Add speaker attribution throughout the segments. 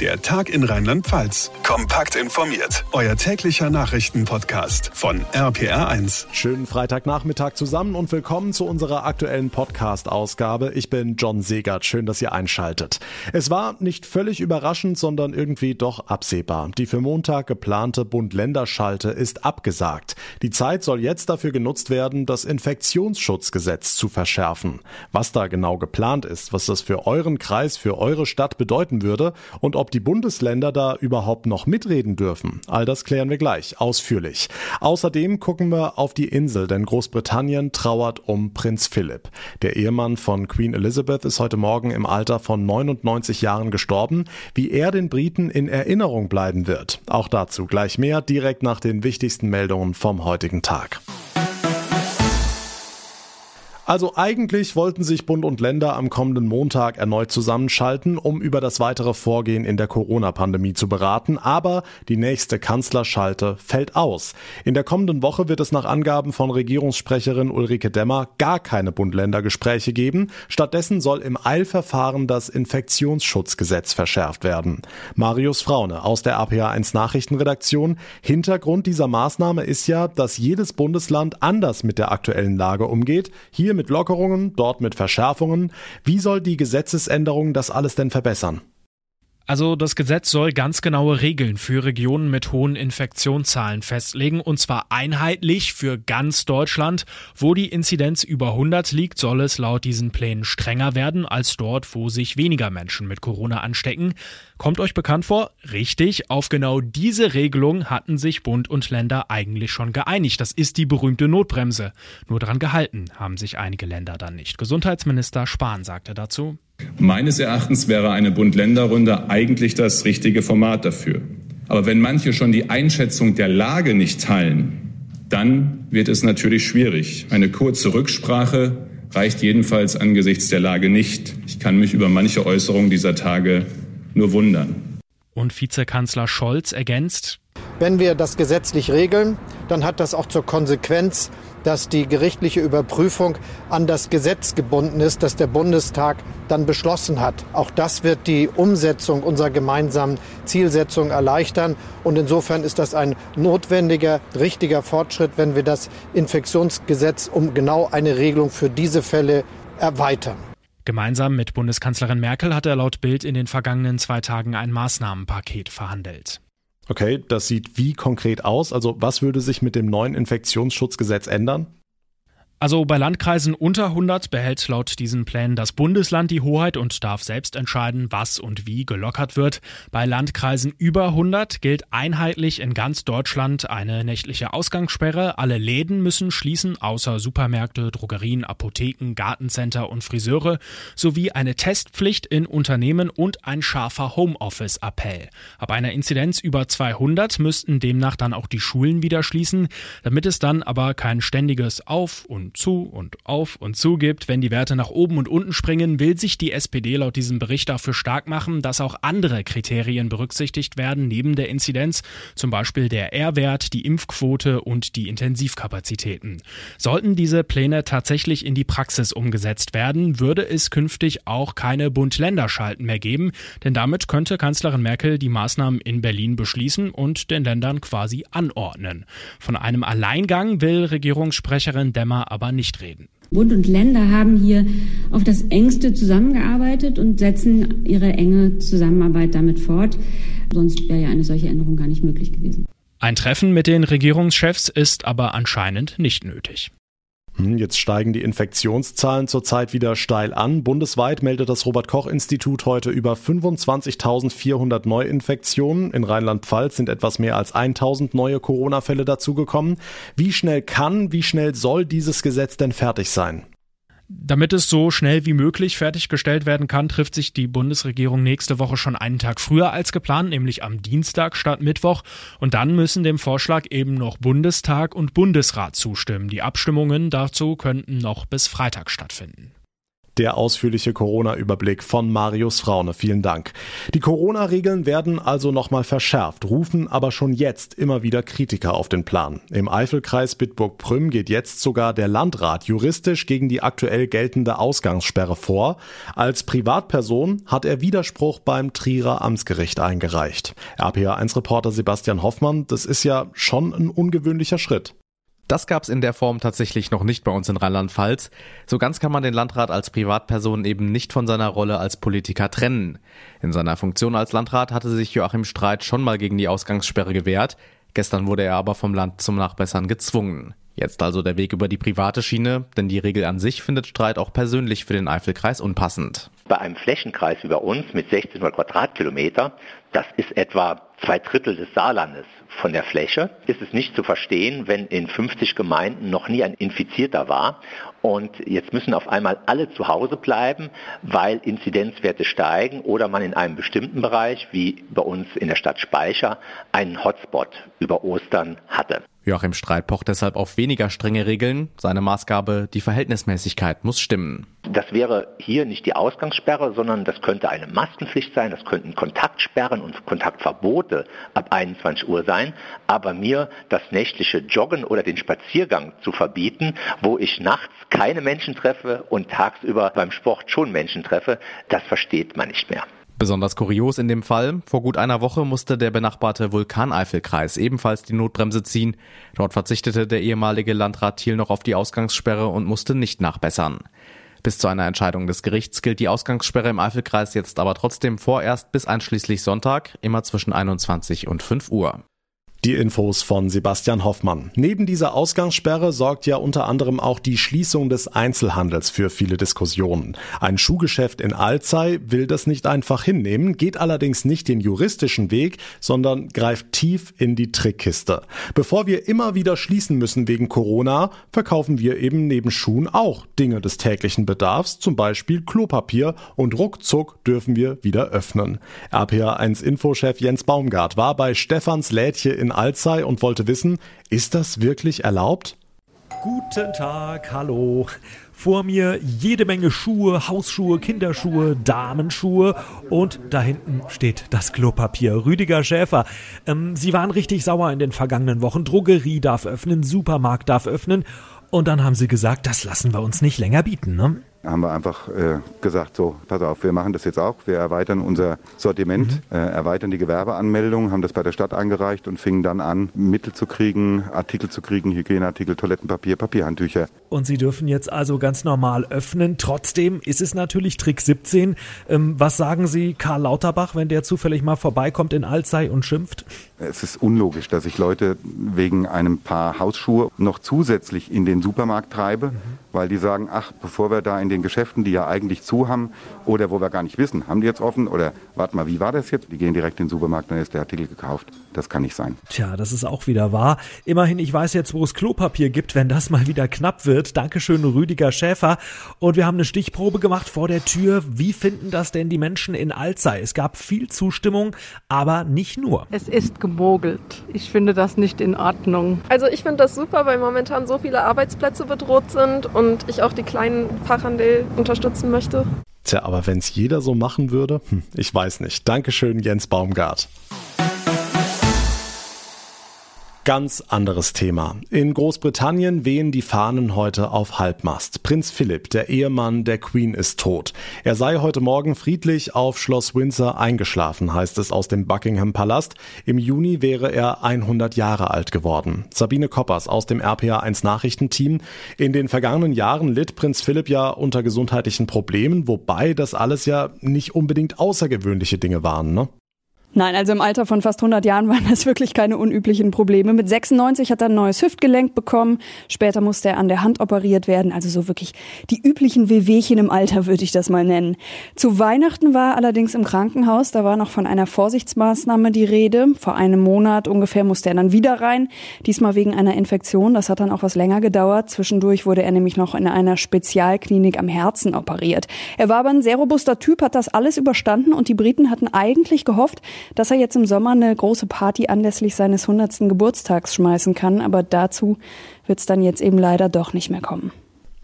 Speaker 1: Der Tag in Rheinland-Pfalz. Kompakt informiert. Euer täglicher Nachrichtenpodcast von RPR1.
Speaker 2: Schönen Freitagnachmittag zusammen und willkommen zu unserer aktuellen Podcast-Ausgabe. Ich bin John Segert. Schön, dass ihr einschaltet. Es war nicht völlig überraschend, sondern irgendwie doch absehbar. Die für Montag geplante Bund-Länder-Schalte ist abgesagt. Die Zeit soll jetzt dafür genutzt werden, das Infektionsschutzgesetz zu verschärfen. Was da genau geplant ist, was das für euren Kreis, für eure Stadt bedeuten würde und ob ob die Bundesländer da überhaupt noch mitreden dürfen. All das klären wir gleich ausführlich. Außerdem gucken wir auf die Insel, denn Großbritannien trauert um Prinz Philipp. Der Ehemann von Queen Elizabeth ist heute Morgen im Alter von 99 Jahren gestorben. Wie er den Briten in Erinnerung bleiben wird, auch dazu gleich mehr direkt nach den wichtigsten Meldungen vom heutigen Tag. Also eigentlich wollten sich Bund und Länder am kommenden Montag erneut zusammenschalten, um über das weitere Vorgehen in der Corona-Pandemie zu beraten, aber die nächste Kanzlerschalte fällt aus. In der kommenden Woche wird es nach Angaben von Regierungssprecherin Ulrike Demmer gar keine Bund-Länder-Gespräche geben. Stattdessen soll im Eilverfahren das Infektionsschutzgesetz verschärft werden. Marius Fraune aus der APA1 Nachrichtenredaktion. Hintergrund dieser Maßnahme ist ja, dass jedes Bundesland anders mit der aktuellen Lage umgeht. Hier hier mit Lockerungen, dort mit Verschärfungen. Wie soll die Gesetzesänderung das alles denn verbessern?
Speaker 3: Also das Gesetz soll ganz genaue Regeln für Regionen mit hohen Infektionszahlen festlegen und zwar einheitlich für ganz Deutschland. Wo die Inzidenz über 100 liegt, soll es laut diesen Plänen strenger werden als dort, wo sich weniger Menschen mit Corona anstecken. Kommt euch bekannt vor? Richtig, auf genau diese Regelung hatten sich Bund und Länder eigentlich schon geeinigt. Das ist die berühmte Notbremse. Nur dran gehalten haben sich einige Länder dann nicht. Gesundheitsminister Spahn sagte dazu.
Speaker 4: Meines Erachtens wäre eine Bund-Länder-Runde eigentlich das richtige Format dafür. Aber wenn manche schon die Einschätzung der Lage nicht teilen, dann wird es natürlich schwierig. Eine kurze Rücksprache reicht jedenfalls angesichts der Lage nicht. Ich kann mich über manche Äußerungen dieser Tage nur wundern.
Speaker 3: Und Vizekanzler Scholz ergänzt,
Speaker 5: wenn wir das gesetzlich regeln, dann hat das auch zur Konsequenz, dass die gerichtliche Überprüfung an das Gesetz gebunden ist, das der Bundestag dann beschlossen hat. Auch das wird die Umsetzung unserer gemeinsamen Zielsetzung erleichtern. Und insofern ist das ein notwendiger, richtiger Fortschritt, wenn wir das Infektionsgesetz um genau eine Regelung für diese Fälle erweitern.
Speaker 3: Gemeinsam mit Bundeskanzlerin Merkel hat er laut Bild in den vergangenen zwei Tagen ein Maßnahmenpaket verhandelt.
Speaker 2: Okay, das sieht wie konkret aus? Also was würde sich mit dem neuen Infektionsschutzgesetz ändern?
Speaker 3: Also bei Landkreisen unter 100 behält laut diesen Plänen das Bundesland die Hoheit und darf selbst entscheiden, was und wie gelockert wird. Bei Landkreisen über 100 gilt einheitlich in ganz Deutschland eine nächtliche Ausgangssperre. Alle Läden müssen schließen, außer Supermärkte, Drogerien, Apotheken, Gartencenter und Friseure, sowie eine Testpflicht in Unternehmen und ein scharfer Homeoffice-Appell. Ab einer Inzidenz über 200 müssten demnach dann auch die Schulen wieder schließen, damit es dann aber kein ständiges Auf und zu und auf und zu gibt. Wenn die Werte nach oben und unten springen, will sich die SPD laut diesem Bericht dafür stark machen, dass auch andere Kriterien berücksichtigt werden neben der Inzidenz, zum Beispiel der R-Wert, die Impfquote und die Intensivkapazitäten. Sollten diese Pläne tatsächlich in die Praxis umgesetzt werden, würde es künftig auch keine Bund-Länder-Schalten mehr geben, denn damit könnte Kanzlerin Merkel die Maßnahmen in Berlin beschließen und den Ländern quasi anordnen. Von einem Alleingang will Regierungssprecherin Demmer aber nicht reden.
Speaker 6: Bund und Länder haben hier auf das engste zusammengearbeitet und setzen ihre enge Zusammenarbeit damit fort. Sonst wäre ja eine solche Änderung gar nicht möglich gewesen.
Speaker 3: Ein Treffen mit den Regierungschefs ist aber anscheinend nicht nötig.
Speaker 2: Hm, jetzt steigen die Infektionszahlen zurzeit wieder steil an. Bundesweit meldet das Robert Koch Institut heute über 25.400 Neuinfektionen. In Rheinland-Pfalz sind etwas mehr als 1.000 neue Corona-Fälle dazugekommen. Wie schnell kann, wie schnell soll dieses Gesetz denn fertig sein?
Speaker 3: Damit es so schnell wie möglich fertiggestellt werden kann, trifft sich die Bundesregierung nächste Woche schon einen Tag früher als geplant, nämlich am Dienstag statt Mittwoch. Und dann müssen dem Vorschlag eben noch Bundestag und Bundesrat zustimmen. Die Abstimmungen dazu könnten noch bis Freitag stattfinden.
Speaker 2: Der ausführliche Corona-Überblick von Marius Fraune. Vielen Dank. Die Corona-Regeln werden also nochmal verschärft, rufen aber schon jetzt immer wieder Kritiker auf den Plan. Im Eifelkreis Bitburg-Prüm geht jetzt sogar der Landrat juristisch gegen die aktuell geltende Ausgangssperre vor. Als Privatperson hat er Widerspruch beim Trierer Amtsgericht eingereicht. RPA1-Reporter Sebastian Hoffmann, das ist ja schon ein ungewöhnlicher Schritt.
Speaker 7: Das gab es in der Form tatsächlich noch nicht bei uns in Rheinland-Pfalz. So ganz kann man den Landrat als Privatperson eben nicht von seiner Rolle als Politiker trennen. In seiner Funktion als Landrat hatte sich Joachim Streit schon mal gegen die Ausgangssperre gewehrt. Gestern wurde er aber vom Land zum Nachbessern gezwungen. Jetzt also der Weg über die private Schiene, denn die Regel an sich findet Streit auch persönlich für den Eifelkreis unpassend.
Speaker 8: Bei einem Flächenkreis über uns mit 1600 Quadratkilometer, das ist etwa zwei Drittel des Saarlandes. Von der Fläche, ist es nicht zu verstehen, wenn in 50 Gemeinden noch nie ein Infizierter war und jetzt müssen auf einmal alle zu Hause bleiben, weil Inzidenzwerte steigen oder man in einem bestimmten Bereich, wie bei uns in der Stadt Speicher, einen Hotspot über Ostern hatte.
Speaker 7: Joachim Streit pocht deshalb auf weniger strenge Regeln. Seine Maßgabe, die Verhältnismäßigkeit muss stimmen.
Speaker 8: Das wäre hier nicht die Ausgangssperre, sondern das könnte eine Maskenpflicht sein, das könnten Kontaktsperren und Kontaktverbote ab 21 Uhr sein. Aber mir das nächtliche Joggen oder den Spaziergang zu verbieten, wo ich nachts keine Menschen treffe und tagsüber beim Sport schon Menschen treffe, das versteht man nicht mehr.
Speaker 7: Besonders kurios in dem Fall, vor gut einer Woche musste der benachbarte Vulkaneifelkreis ebenfalls die Notbremse ziehen. Dort verzichtete der ehemalige Landrat Thiel noch auf die Ausgangssperre und musste nicht nachbessern. Bis zu einer Entscheidung des Gerichts gilt die Ausgangssperre im Eifelkreis jetzt aber trotzdem vorerst bis einschließlich Sonntag, immer zwischen 21 und 5 Uhr.
Speaker 2: Die Infos von Sebastian Hoffmann. Neben dieser Ausgangssperre sorgt ja unter anderem auch die Schließung des Einzelhandels für viele Diskussionen. Ein Schuhgeschäft in Alzey will das nicht einfach hinnehmen, geht allerdings nicht den juristischen Weg, sondern greift tief in die Trickkiste. Bevor wir immer wieder schließen müssen wegen Corona, verkaufen wir eben neben Schuhen auch Dinge des täglichen Bedarfs, zum Beispiel Klopapier und ruckzuck dürfen wir wieder öffnen. RPA1 Infochef Jens Baumgart war bei Stefans Lädche in Alzey und wollte wissen, ist das wirklich erlaubt?
Speaker 9: Guten Tag, hallo. Vor mir jede Menge Schuhe, Hausschuhe, Kinderschuhe, Damenschuhe und da hinten steht das Klopapier. Rüdiger Schäfer, ähm, Sie waren richtig sauer in den vergangenen Wochen. Drogerie darf öffnen, Supermarkt darf öffnen und dann haben Sie gesagt, das lassen wir uns nicht länger bieten, ne?
Speaker 10: Haben wir einfach äh, gesagt, so, pass auf, wir machen das jetzt auch. Wir erweitern unser Sortiment, mhm. äh, erweitern die Gewerbeanmeldung, haben das bei der Stadt eingereicht und fingen dann an, Mittel zu kriegen, Artikel zu kriegen, Hygieneartikel, Toilettenpapier, Papierhandtücher.
Speaker 9: Und Sie dürfen jetzt also ganz normal öffnen. Trotzdem ist es natürlich Trick 17. Ähm, was sagen Sie Karl Lauterbach, wenn der zufällig mal vorbeikommt in Alzey und schimpft?
Speaker 10: Es ist unlogisch, dass ich Leute wegen einem Paar Hausschuhe noch zusätzlich in den Supermarkt treibe. Mhm weil die sagen, ach, bevor wir da in den Geschäften, die ja eigentlich zu haben oder wo wir gar nicht wissen, haben die jetzt offen oder warte mal, wie war das jetzt? Die gehen direkt in den Supermarkt, dann ist der Artikel gekauft. Das kann nicht sein.
Speaker 9: Tja, das ist auch wieder wahr. Immerhin, ich weiß jetzt, wo es Klopapier gibt, wenn das mal wieder knapp wird. Dankeschön, Rüdiger Schäfer. Und wir haben eine Stichprobe gemacht vor der Tür. Wie finden das denn die Menschen in Alzey? Es gab viel Zustimmung, aber nicht nur.
Speaker 11: Es ist gemogelt. Ich finde das nicht in Ordnung.
Speaker 12: Also ich finde das super, weil momentan so viele Arbeitsplätze bedroht sind und und ich auch die kleinen Fachhandel unterstützen möchte.
Speaker 2: Tja, aber wenn es jeder so machen würde, hm, ich weiß nicht. Dankeschön, Jens Baumgart. Ganz anderes Thema. In Großbritannien wehen die Fahnen heute auf Halbmast. Prinz Philipp, der Ehemann der Queen, ist tot. Er sei heute Morgen friedlich auf Schloss Windsor eingeschlafen, heißt es aus dem Buckingham Palast. Im Juni wäre er 100 Jahre alt geworden. Sabine Koppers aus dem RPA1 Nachrichtenteam. In den vergangenen Jahren litt Prinz Philipp ja unter gesundheitlichen Problemen, wobei das alles ja nicht unbedingt außergewöhnliche Dinge waren, ne?
Speaker 13: Nein, also im Alter von fast 100 Jahren waren das wirklich keine unüblichen Probleme. Mit 96 hat er ein neues Hüftgelenk bekommen. Später musste er an der Hand operiert werden. Also so wirklich die üblichen Wehwehchen im Alter würde ich das mal nennen. Zu Weihnachten war er allerdings im Krankenhaus. Da war noch von einer Vorsichtsmaßnahme die Rede. Vor einem Monat ungefähr musste er dann wieder rein. Diesmal wegen einer Infektion. Das hat dann auch was länger gedauert. Zwischendurch wurde er nämlich noch in einer Spezialklinik am Herzen operiert. Er war aber ein sehr robuster Typ, hat das alles überstanden und die Briten hatten eigentlich gehofft, dass er jetzt im Sommer eine große Party anlässlich seines 100. Geburtstags schmeißen kann, aber dazu wird es dann jetzt eben leider doch nicht mehr kommen.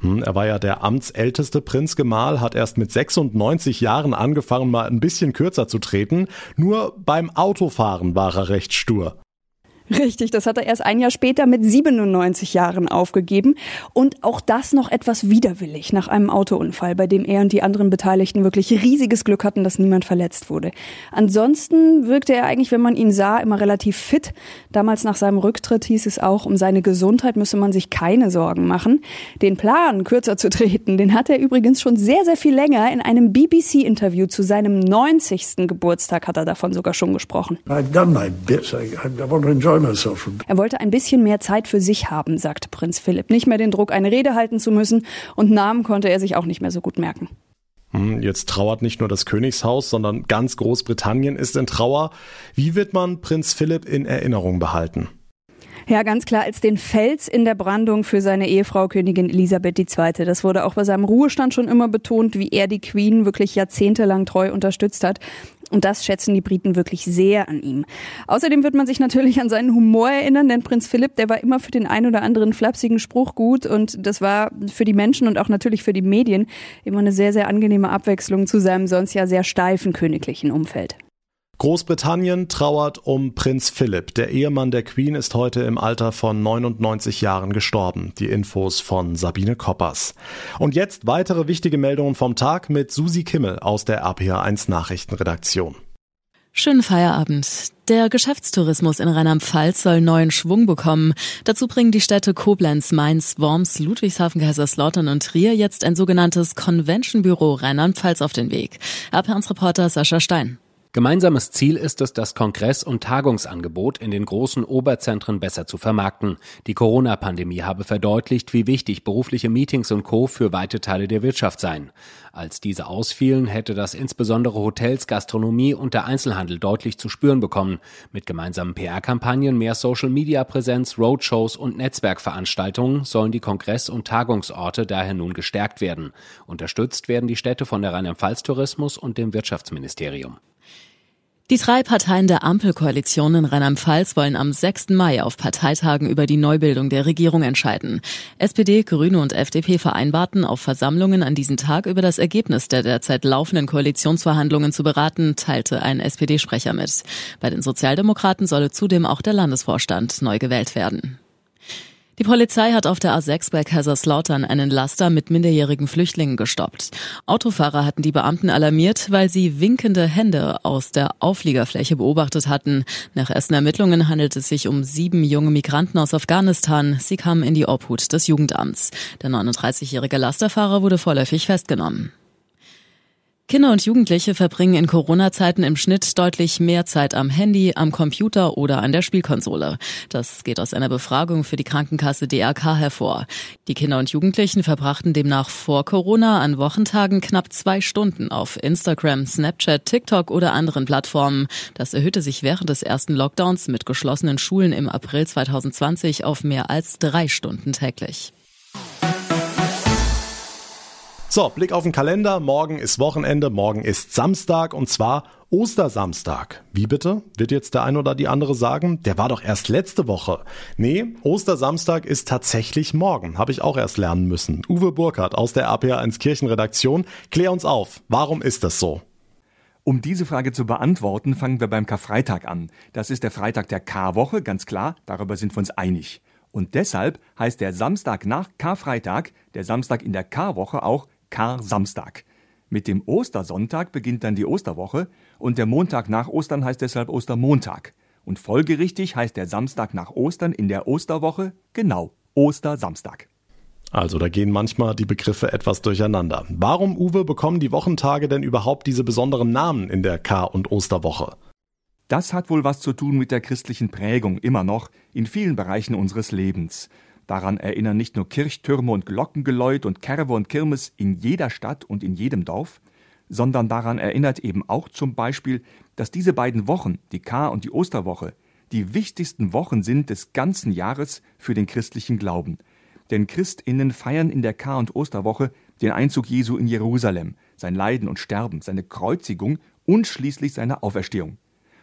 Speaker 2: Hm, er war ja der amtsälteste Prinzgemahl, hat erst mit 96 Jahren angefangen, mal ein bisschen kürzer zu treten. Nur beim Autofahren war er recht stur.
Speaker 13: Richtig, das hat er erst ein Jahr später mit 97 Jahren aufgegeben. Und auch das noch etwas widerwillig nach einem Autounfall, bei dem er und die anderen Beteiligten wirklich riesiges Glück hatten, dass niemand verletzt wurde. Ansonsten wirkte er eigentlich, wenn man ihn sah, immer relativ fit. Damals nach seinem Rücktritt hieß es auch, um seine Gesundheit müsse man sich keine Sorgen machen. Den Plan, kürzer zu treten, den hat er übrigens schon sehr, sehr viel länger. In einem BBC-Interview zu seinem 90. Geburtstag hat er davon sogar schon gesprochen. I've done my bit. I, I want er wollte ein bisschen mehr Zeit für sich haben, sagte Prinz Philipp. Nicht mehr den Druck, eine Rede halten zu müssen und Namen konnte er sich auch nicht mehr so gut merken.
Speaker 2: Hm, jetzt trauert nicht nur das Königshaus, sondern ganz Großbritannien ist in Trauer. Wie wird man Prinz Philipp in Erinnerung behalten?
Speaker 13: Ja, ganz klar als den Fels in der Brandung für seine Ehefrau Königin Elisabeth II. Das wurde auch bei seinem Ruhestand schon immer betont, wie er die Queen wirklich jahrzehntelang treu unterstützt hat. Und das schätzen die Briten wirklich sehr an ihm. Außerdem wird man sich natürlich an seinen Humor erinnern, denn Prinz Philipp, der war immer für den ein oder anderen flapsigen Spruch gut und das war für die Menschen und auch natürlich für die Medien immer eine sehr, sehr angenehme Abwechslung zu seinem sonst ja sehr steifen königlichen Umfeld.
Speaker 2: Großbritannien trauert um Prinz Philipp. Der Ehemann der Queen ist heute im Alter von 99 Jahren gestorben. Die Infos von Sabine Koppers. Und jetzt weitere wichtige Meldungen vom Tag mit Susi Kimmel aus der RPA1 Nachrichtenredaktion.
Speaker 14: Schönen Feierabend. Der Geschäftstourismus in Rheinland-Pfalz soll neuen Schwung bekommen. Dazu bringen die Städte Koblenz, Mainz, Worms, Ludwigshafen, Kaiserslautern und Trier jetzt ein sogenanntes Convention-Büro Rheinland-Pfalz auf den Weg. RPA1-Reporter Sascha Stein.
Speaker 15: Gemeinsames Ziel ist es, das Kongress- und Tagungsangebot in den großen Oberzentren besser zu vermarkten. Die Corona-Pandemie habe verdeutlicht, wie wichtig berufliche Meetings und Co. für weite Teile der Wirtschaft seien. Als diese ausfielen, hätte das insbesondere Hotels, Gastronomie und der Einzelhandel deutlich zu spüren bekommen. Mit gemeinsamen PR-Kampagnen, mehr Social-Media-Präsenz, Roadshows und Netzwerkveranstaltungen sollen die Kongress- und Tagungsorte daher nun gestärkt werden. Unterstützt werden die Städte von der Rheinland-Pfalz-Tourismus und dem Wirtschaftsministerium.
Speaker 14: Die drei Parteien der Ampelkoalition in Rheinland-Pfalz wollen am 6. Mai auf Parteitagen über die Neubildung der Regierung entscheiden. SPD, Grüne und FDP vereinbarten, auf Versammlungen an diesem Tag über das Ergebnis der derzeit laufenden Koalitionsverhandlungen zu beraten, teilte ein SPD-Sprecher mit. Bei den Sozialdemokraten solle zudem auch der Landesvorstand neu gewählt werden. Die Polizei hat auf der A6 bei Kaiserslautern einen Laster mit minderjährigen Flüchtlingen gestoppt. Autofahrer hatten die Beamten alarmiert, weil sie winkende Hände aus der Aufliegerfläche beobachtet hatten. Nach ersten Ermittlungen handelt es sich um sieben junge Migranten aus Afghanistan. Sie kamen in die Obhut des Jugendamts. Der 39-jährige Lasterfahrer wurde vorläufig festgenommen. Kinder und Jugendliche verbringen in Corona-Zeiten im Schnitt deutlich mehr Zeit am Handy, am Computer oder an der Spielkonsole. Das geht aus einer Befragung für die Krankenkasse DRK hervor. Die Kinder und Jugendlichen verbrachten demnach vor Corona an Wochentagen knapp zwei Stunden auf Instagram, Snapchat, TikTok oder anderen Plattformen. Das erhöhte sich während des ersten Lockdowns mit geschlossenen Schulen im April 2020 auf mehr als drei Stunden täglich.
Speaker 2: So, Blick auf den Kalender. Morgen ist Wochenende, morgen ist Samstag und zwar Ostersamstag. Wie bitte? Wird jetzt der ein oder die andere sagen? Der war doch erst letzte Woche. Nee, Ostersamstag ist tatsächlich morgen. Habe ich auch erst lernen müssen. Uwe Burkhardt aus der APA1 Kirchenredaktion. Klär uns auf. Warum ist das so?
Speaker 16: Um diese Frage zu beantworten, fangen wir beim Karfreitag an. Das ist der Freitag der Karwoche, ganz klar. Darüber sind wir uns einig. Und deshalb heißt der Samstag nach Karfreitag, der Samstag in der Karwoche auch Kar-Samstag. Mit dem Ostersonntag beginnt dann die Osterwoche und der Montag nach Ostern heißt deshalb Ostermontag. Und folgerichtig heißt der Samstag nach Ostern in der Osterwoche genau Ostersamstag.
Speaker 2: Also da gehen manchmal die Begriffe etwas durcheinander. Warum, Uwe, bekommen die Wochentage denn überhaupt diese besonderen Namen in der Kar- und Osterwoche?
Speaker 16: Das hat wohl was zu tun mit der christlichen Prägung immer noch in vielen Bereichen unseres Lebens. Daran erinnern nicht nur Kirchtürme und Glockengeläut und Kerwe und Kirmes in jeder Stadt und in jedem Dorf, sondern daran erinnert eben auch zum Beispiel, dass diese beiden Wochen, die Kar- und die Osterwoche, die wichtigsten Wochen sind des ganzen Jahres für den christlichen Glauben. Denn Christinnen feiern in der Kar- und Osterwoche den Einzug Jesu in Jerusalem, sein Leiden und Sterben, seine Kreuzigung und schließlich seine Auferstehung.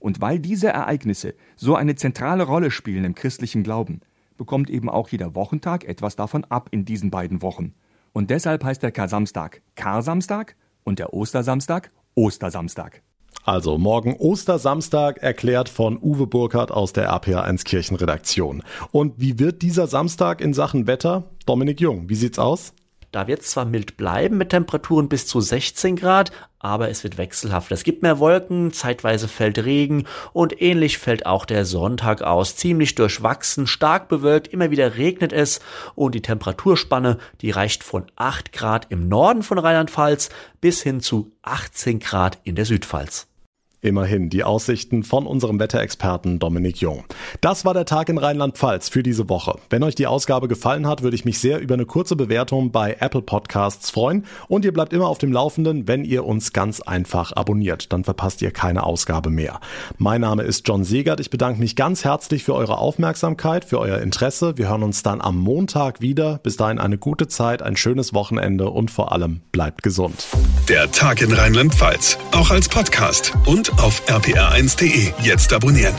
Speaker 16: Und weil diese Ereignisse so eine zentrale Rolle spielen im christlichen Glauben, bekommt eben auch jeder Wochentag etwas davon ab in diesen beiden Wochen. Und deshalb heißt der Kar-Samstag Kar-Samstag und der Ostersamstag Ostersamstag.
Speaker 2: Also morgen Ostersamstag erklärt von Uwe Burkhardt aus der RPA1 Kirchenredaktion. Und wie wird dieser Samstag in Sachen Wetter? Dominik Jung, wie sieht's aus?
Speaker 17: Da wird es zwar mild bleiben mit Temperaturen bis zu 16 Grad, aber es wird wechselhaft. Es gibt mehr Wolken, zeitweise fällt Regen und ähnlich fällt auch der Sonntag aus. Ziemlich durchwachsen, stark bewölkt, immer wieder regnet es und die Temperaturspanne, die reicht von 8 Grad im Norden von Rheinland-Pfalz bis hin zu 18 Grad in der Südpfalz.
Speaker 2: Immerhin die Aussichten von unserem Wetterexperten Dominik Jung. Das war der Tag in Rheinland-Pfalz für diese Woche. Wenn euch die Ausgabe gefallen hat, würde ich mich sehr über eine kurze Bewertung bei Apple Podcasts freuen. Und ihr bleibt immer auf dem Laufenden, wenn ihr uns ganz einfach abonniert. Dann verpasst ihr keine Ausgabe mehr. Mein Name ist John Segert. Ich bedanke mich ganz herzlich für eure Aufmerksamkeit, für euer Interesse. Wir hören uns dann am Montag wieder. Bis dahin eine gute Zeit, ein schönes Wochenende und vor allem bleibt gesund.
Speaker 1: Der Tag in Rheinland-Pfalz, auch als Podcast und auf rpr1.de. Jetzt abonnieren.